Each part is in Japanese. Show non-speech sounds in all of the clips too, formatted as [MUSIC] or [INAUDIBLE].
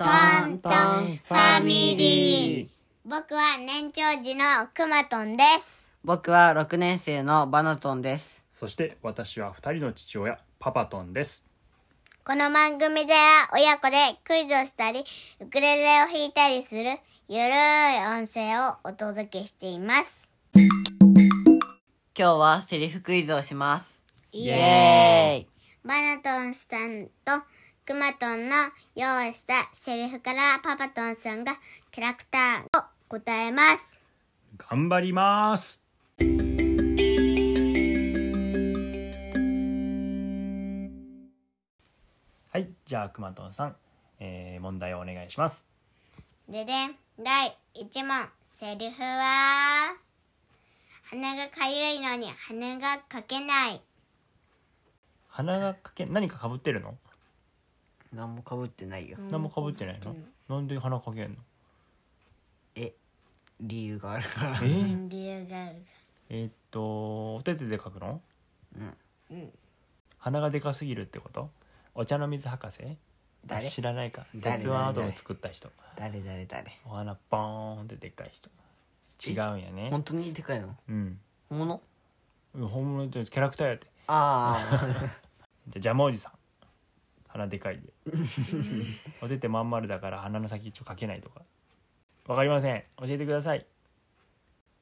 トントンファミリー。僕は年長児のくまとんです。僕は6年生のバナトンです。そして私は二人の父親パパトンですこの番組では親子でクイズをしたり、ウクレレを弾いたりするゆるい音声をお届けしています。今日はセリフクイズをします。イイエーイバナトンさんとくまとんの用意したセリフからパパトンさんがキャラクターを答えます。頑張りますはいじゃあくまとんさん、えー問題をお願いしますででん、第1問。セリフは、鼻がかゆいのに鼻がかけない。鼻がかけ何かかぶってるの？何もかぶってないよ。何もかぶってないの？なんで鼻かけんの？え、理由があるから。え？ー、理由がある。えーっとお手手で書くの？うん。うん。鼻がでかすぎるってこと？お茶の水博士？誰？知らないか？誰？鉄腕アトム作った人。誰？誰？誰？お花ボーンってでっかい人。違うんやね。本当にでかいの？うん。本物？うん本物ってキャラクターやって。あ [LAUGHS] じゃあジャムおじさん鼻でかいで [LAUGHS] お手手まん丸だから鼻の先一応かけないとかわかりません教えてください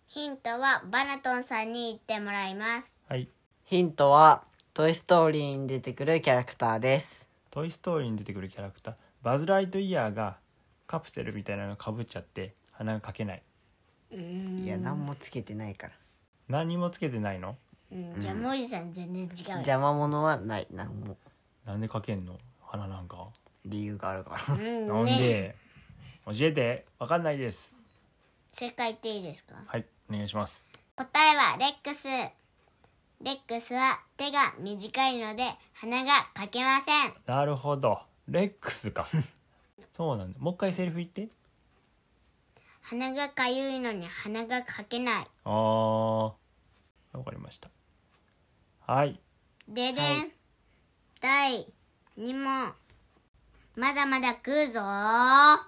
ヒントはバナトンさんに言ってもらいます。はいヒントは、トイストーリーに出てくるキャラクターです。「トイ・ストーリー」に出てくるキャラクターバズ・ライトイヤーがカプセルみたいなのかぶっちゃって鼻がかけないいや、何もつけてないから。何もつけてないの？うん、じゃあもおじさん全然違うよ。邪魔者はない。何も。なんでかけんの？鼻なんか。理由があるから。うんなんね。で教えて。わかんないです。正解言っていいですか？はいお願いします。答えはレックス。レックスは手が短いので鼻がかけません。なるほど。レックスか。[LAUGHS] そうなんだ。もう一回セリフ言って。鼻がかゆいのに鼻がかけない。あー。わかりました。はい。ででん、第2問。まだまだ食うぞー。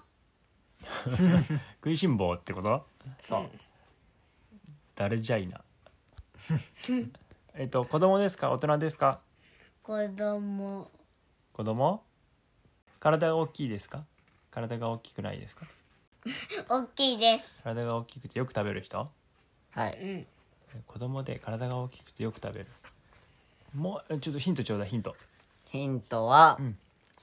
食いしん坊ってこと？そう。誰じゃいなえっと子供ですか？大人ですか？子供。子供？体が大きいですか？体が大きくないですか？大きいです。体が大きくてよく食べる人？はい。うん。子供で体が大きくてよく食べるもうえちょっとヒントちょうだいヒントヒントは、うん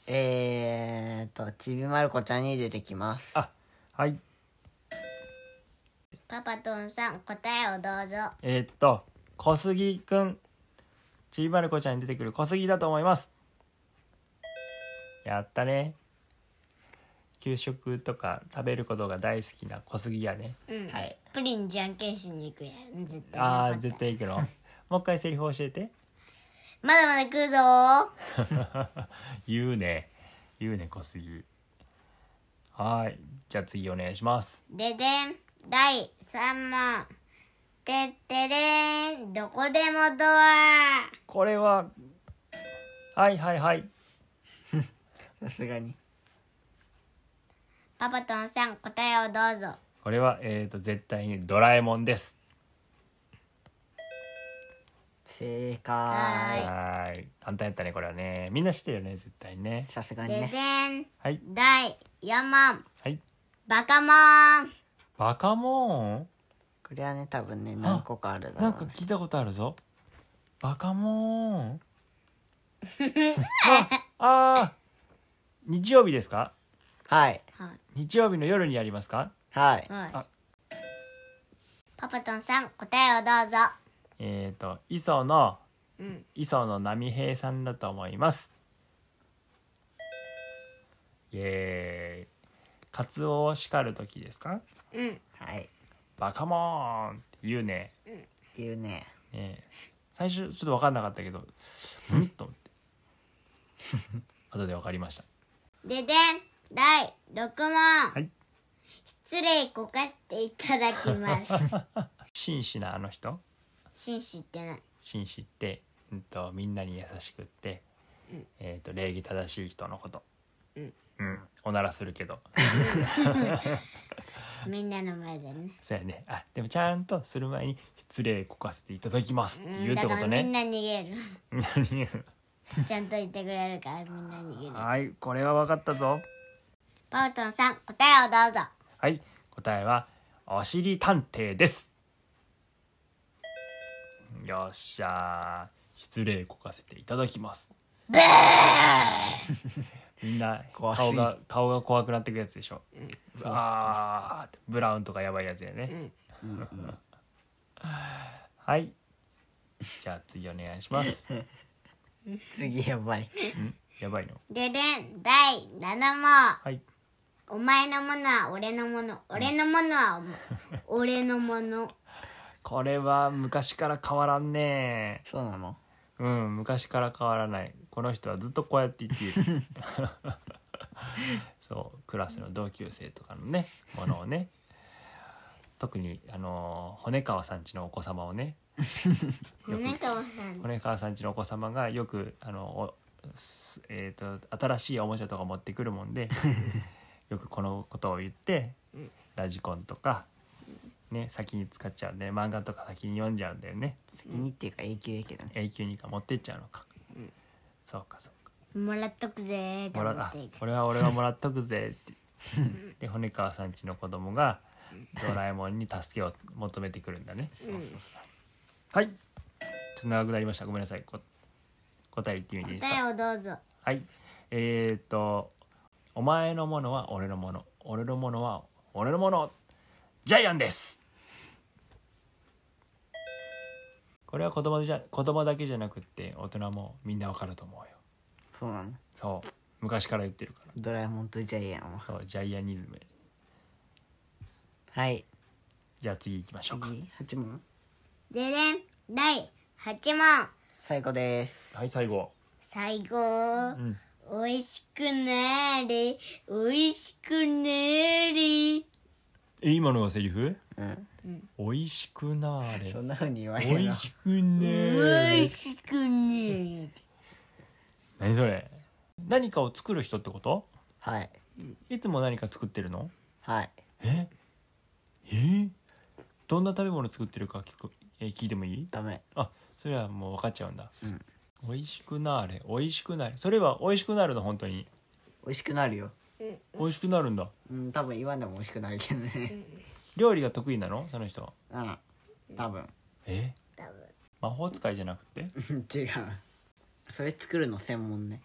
えーと、ちびまる子ちゃんに出てきます。あはいパパトンさん、答えをどうぞ。えーっと小杉くんちびまる子ちゃんに出てくる小杉だと思いますやったね給食とか食べることが大好きな小杉やねうん。はい。プリンじゃんけんしに行くやん。絶対ああなかった絶対行くの [LAUGHS] もう一回セリフ教えてまだまだ食うぞ。ー。[LAUGHS] 言うね。言うね小杉はい。じゃあ次お願いします。ででん、第3問。てってれーん、どこでもドア。これははいはいはい。[LAUGHS] さすがに。パパトンさん、答えをどうぞ。これはえーっと絶対にドラえもんです正解。はーい簡単やったねこれはねみんな知ってるよね絶対ねさすがにでね。でん、はい第4問。はいバカモーン。バカモーン？これはね、多分ね、何個かあるだなんろう、ね。か聞いたことあるぞバカモーン [LAUGHS] ああー日曜日ですか？はい。はい。日曜日の夜にやりますか？はい。はいあ。パパトンさん、答えをどうぞ。えっ、ー、と磯野うん。磯野波平さんだと思いますイエーイカツオを叱る時ですか？うん。はい。バカモーンって言うね言うね。ね最初ちょっと分かんなかったけどうん？と思って [LAUGHS] 後で分かりましたででん、第6問。い失礼こかせていただきます。[LAUGHS] 紳士なあの人？紳士ってない。紳士って、うん、とみんなに優しくって、えー、と礼儀正しい人のこと。うん。おならするけど。みんなの前でね。[LAUGHS] そうやね。あでもちゃんとする前に失礼こかせていただきますって言うってだことね。からみんな逃げる。ちゃんと言ってくれるからみんな逃げる。はいこれは分かったぞ。パウトンさん答えをどうぞ。はい答えはおしり探偵ですよっしゃー。失礼こかせていただきます。みんな顔が顔が怖くなってくやつでしょ、あーってブラウンとかやばいやつやね、はい。じゃあ次お願いします。[LAUGHS] 次やばい。やばいの？ででん第7問はい。お前のものは俺のもの。俺のものは [LAUGHS] 俺のものこれは昔から変わらんね。そうなの？うん昔から変わらない。この人はずっとこうやって言っている。[LAUGHS] そうクラスの同級生とかのねものをね。特にあの骨川さんちのお子様をね。米川さん。骨川さんちのお子様がよくあのおすえー、と新しいおもちゃとか持ってくるもんで [LAUGHS] よくこのことを言ってラジコンとか、ね、先に使っちゃうんで漫画とか先に読んじゃうんだよね。先にっていうか永久やけどね。永久にか持ってっちゃうのか、そうかそうか。もらっとくぜーってもらあ思っていく。これは俺がもらっとくぜって。で骨川さんちの子供がドラえもんに助けを求めてくるんだね、はい。ちょっと長くなりました。ごめんなさい。こ答え言ってみていいです答えかをどうぞ。はい。えー、っと「お前のものは俺のもの。俺のものは俺のものジャイアンです」これは子供じゃ子供だけじゃなくって大人もみんなわかると思うよ。そうなの？そう。昔から言ってるから。ドラえもんとジャイアンは。そうジャイアニズム。はい。じゃあ次行きましょうか。次8問？ででん第8問。最後です。はい最後。最後。うん。おいしくなーれおいしくなーれえ今のがセリフ？うん。おいしくなーれ。そんなふうに言わおれるのいしくねおーいしくなーれ何それ？何かを作る人ってこと？はい。いつも何か作ってるの？はい。え？え？どんな食べ物作ってるか聞く、え聞いてもいい？ダメ。あそれはもう分かっちゃうんだ、うん。おいしくなーれ。おいしくなれそれはおいしくなるの？本当に。美味しくなるよおいしくなるんだ。うん多分言わんでも美味しくなるけどね。[LAUGHS] 料理が得意なの？その人は。うん多分。え？多分。魔法使いじゃなくて？[LAUGHS] 違う。それ作るの専門ね。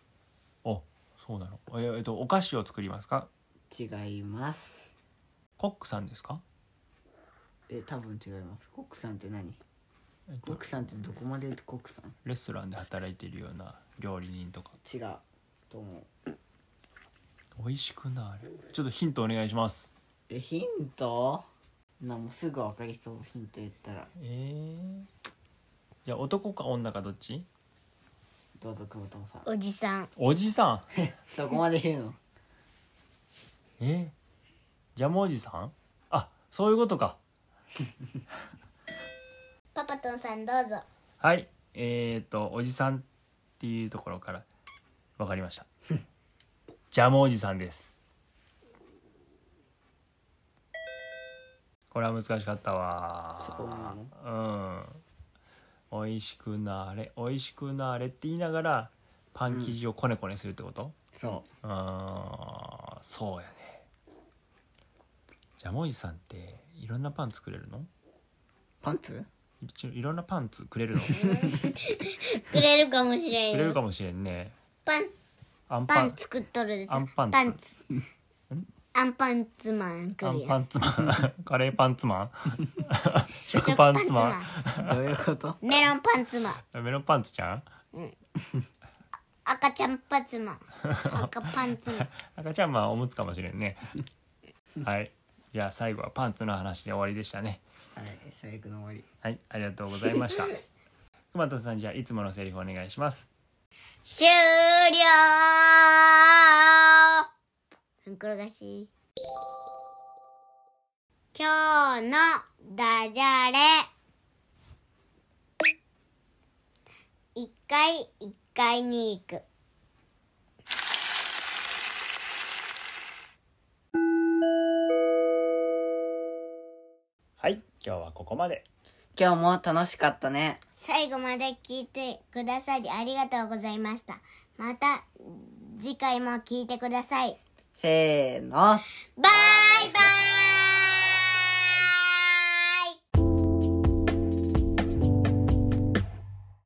おそうなの。ええっとお菓子を作りますか？違います。コックさんですか？え多分違います。コックさんって何？えっとコックさんってどこまでコックさん？レストランで働いているような料理人とか。違うと思う美味しくなれちょっとヒントお願いします。えヒント？なもうすぐ分かりそうヒント言ったら。えー、じゃあ男か女かどっち？どうぞ久保田さん。おじさん。おじさん？[LAUGHS] そこまで言うの？え？ジャムおじさん？あそういうことか。[LAUGHS] パパトンさんどうぞ。はい。えっ、ー、とおじさんっていうところから分かりましたジャムおじさんです。これは難しかったわ。そうなのうん。美味しくなれ。美味しくなれって言いながらパン生地をこねこねするってこと、そう。ん、そうやね。ジャムおじさんっていろんなパン作れるの？うパンツ？一応いろんなパンツくれるの？[LAUGHS] くれるかもしれん。よくれるかもしれんね。パンアンパン。パン作っとるですアンパンツ。パンツ。アンパンツマン来アるよンパンツマン。[LAUGHS] カレー [LAUGHS] パンツマン。食パンツマどういうこと？ンメロンパンツマン。ンメロンパンツちゃん？赤ちゃんパンツマン。赤パンツマン。[LAUGHS] 赤ちゃんまあおむつかもしれんね。はい。じゃあ最後はパンツの話で終わりでしたね。はい最後の終わり。はいありがとうございました。熊田さんじゃあいつものセリフお願いします終了ふんころがし。今日のダジャレ。一回一回に行く。はい、今日はここまで。今日も楽しかったね。最後まで聞いてくださりありがとうございました。また次回も聞いてください。せーの。バイバイ